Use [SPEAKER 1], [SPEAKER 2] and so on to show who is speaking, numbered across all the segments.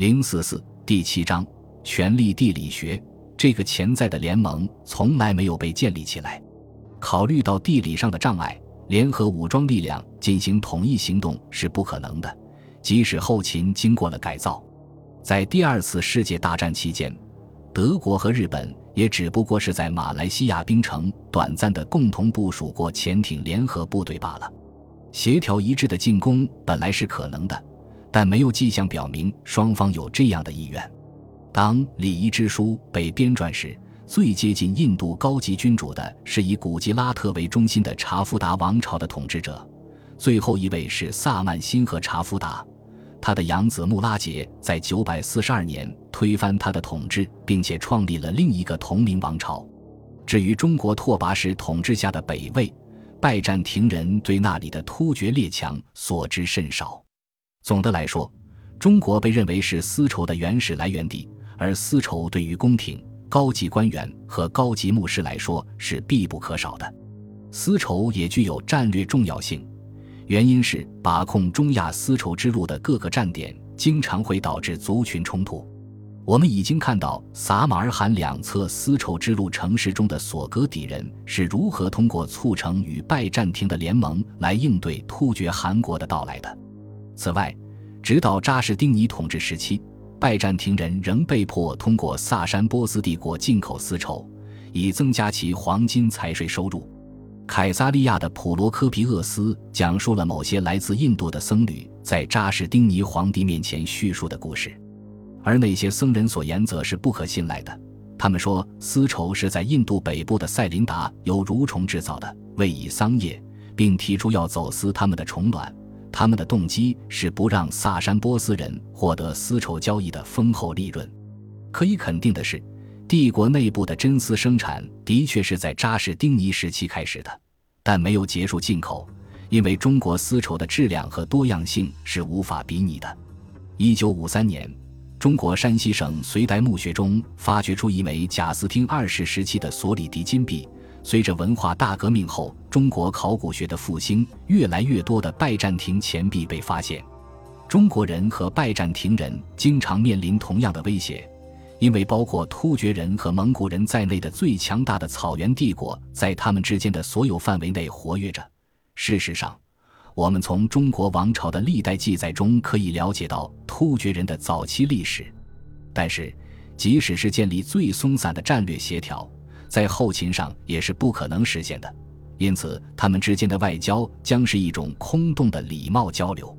[SPEAKER 1] 零四四第七章权力地理学。这个潜在的联盟从来没有被建立起来。考虑到地理上的障碍，联合武装力量进行统一行动是不可能的。即使后勤经过了改造，在第二次世界大战期间，德国和日本也只不过是在马来西亚槟城短暂的共同部署过潜艇联合部队罢了。协调一致的进攻本来是可能的，但没有迹象表明双方有这样的意愿。当礼仪之书被编撰时，最接近印度高级君主的是以古吉拉特为中心的查夫达王朝的统治者，最后一位是萨曼辛和查夫达。他的养子穆拉杰在942年推翻他的统治，并且创立了另一个同名王朝。至于中国拓跋氏统治下的北魏，拜占庭人对那里的突厥列强所知甚少。总的来说，中国被认为是丝绸的原始来源地。而丝绸对于宫廷、高级官员和高级牧师来说是必不可少的，丝绸也具有战略重要性。原因是把控中亚丝绸之路的各个站点，经常会导致族群冲突。我们已经看到撒马尔罕两侧丝绸之路城市中的索格底人是如何通过促成与拜占庭的联盟来应对突厥汗国的到来的。此外，直到扎什丁尼统治时期。拜占庭人仍被迫通过萨珊波斯帝国进口丝绸，以增加其黄金财税收入。凯撒利亚的普罗科皮厄斯讲述了某些来自印度的僧侣在扎什丁尼皇帝面前叙述的故事，而那些僧人所言则是不可信赖的。他们说丝绸是在印度北部的塞林达由蠕虫制造的，为以桑叶，并提出要走私他们的虫卵。他们的动机是不让萨珊波斯人获得丝绸交易的丰厚利润。可以肯定的是，帝国内部的真丝生产的确是在扎什丁尼时期开始的，但没有结束进口，因为中国丝绸的质量和多样性是无法比拟的。一九五三年，中国山西省隋代墓穴中发掘出一枚贾斯汀二世时期的索里迪金币。随着文化大革命后中国考古学的复兴，越来越多的拜占庭钱币被发现。中国人和拜占庭人经常面临同样的威胁，因为包括突厥人和蒙古人在内的最强大的草原帝国在他们之间的所有范围内活跃着。事实上，我们从中国王朝的历代记载中可以了解到突厥人的早期历史。但是，即使是建立最松散的战略协调，在后勤上也是不可能实现的，因此他们之间的外交将是一种空洞的礼貌交流，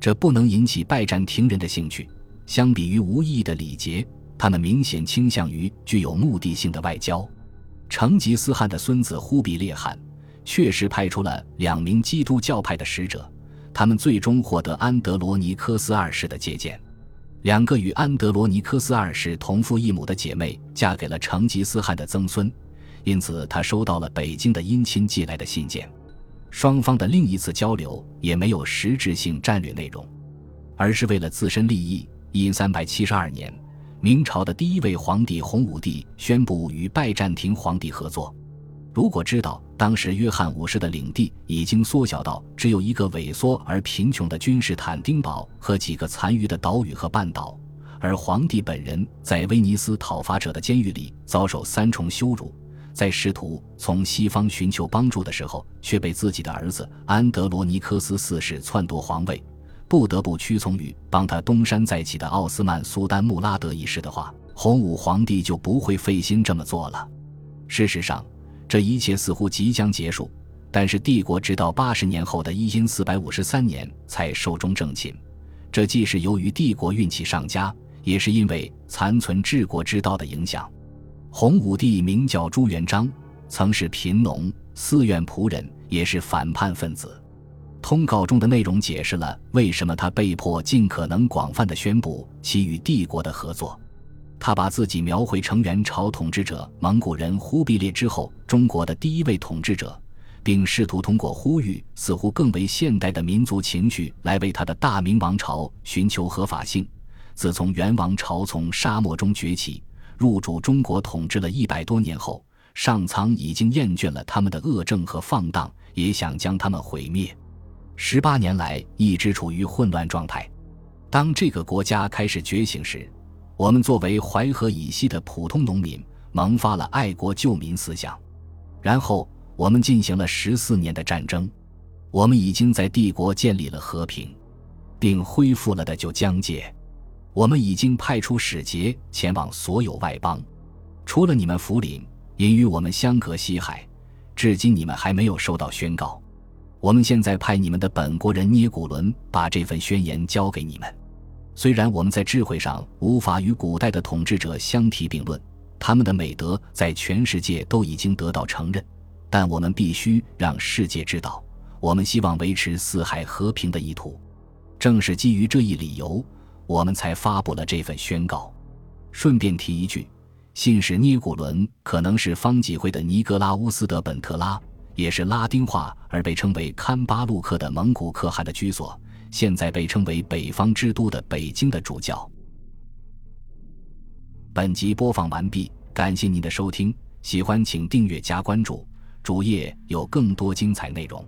[SPEAKER 1] 这不能引起拜占庭人的兴趣。相比于无意义的礼节，他们明显倾向于具有目的性的外交。成吉思汗的孙子忽必烈汗确实派出了两名基督教派的使者，他们最终获得安德罗尼科斯二世的接见。两个与安德罗尼科斯二世同父异母的姐妹嫁给了成吉思汗的曾孙，因此他收到了北京的姻亲寄来的信件。双方的另一次交流也没有实质性战略内容，而是为了自身利益。因三百七十二年，明朝的第一位皇帝洪武帝宣布与拜占庭皇帝合作。如果知道当时约翰五世的领地已经缩小到只有一个萎缩而贫穷的君士坦丁堡和几个残余的岛屿和半岛，而皇帝本人在威尼斯讨伐者的监狱里遭受三重羞辱，在试图从西方寻求帮助的时候，却被自己的儿子安德罗尼科斯四世篡夺皇位，不得不屈从于帮他东山再起的奥斯曼苏丹穆拉德一世的话，洪武皇帝就不会费心这么做了。事实上。这一切似乎即将结束，但是帝国直到八十年后的一因四百五十三年才寿终正寝。这既是由于帝国运气上佳，也是因为残存治国之道的影响。洪武帝名叫朱元璋，曾是贫农、寺院仆人，也是反叛分子。通告中的内容解释了为什么他被迫尽可能广泛的宣布其与帝国的合作。他把自己描绘成元朝统治者蒙古人忽必烈之后中国的第一位统治者，并试图通过呼吁似乎更为现代的民族情绪来为他的大明王朝寻求合法性。自从元王朝从沙漠中崛起，入主中国统治了一百多年后，上苍已经厌倦了他们的恶政和放荡，也想将他们毁灭。十八年来一直处于混乱状态。当这个国家开始觉醒时，我们作为淮河以西的普通农民，萌发了爱国救民思想。然后，我们进行了十四年的战争。我们已经在帝国建立了和平，并恢复了的旧疆界。我们已经派出使节前往所有外邦，除了你们福林，因与我们相隔西海，至今你们还没有收到宣告。我们现在派你们的本国人捏古伦把这份宣言交给你们。虽然我们在智慧上无法与古代的统治者相提并论，他们的美德在全世界都已经得到承认，但我们必须让世界知道。我们希望维持四海和平的意图，正是基于这一理由，我们才发布了这份宣告。顺便提一句，信使聂古伦可能是方济会的尼格拉乌斯·德本特拉，也是拉丁化而被称为堪巴路克的蒙古可汗的居所，现在被称为北方之都的北京的主教。本集播放完毕，感谢您的收听，喜欢请订阅加关注，主页有更多精彩内容。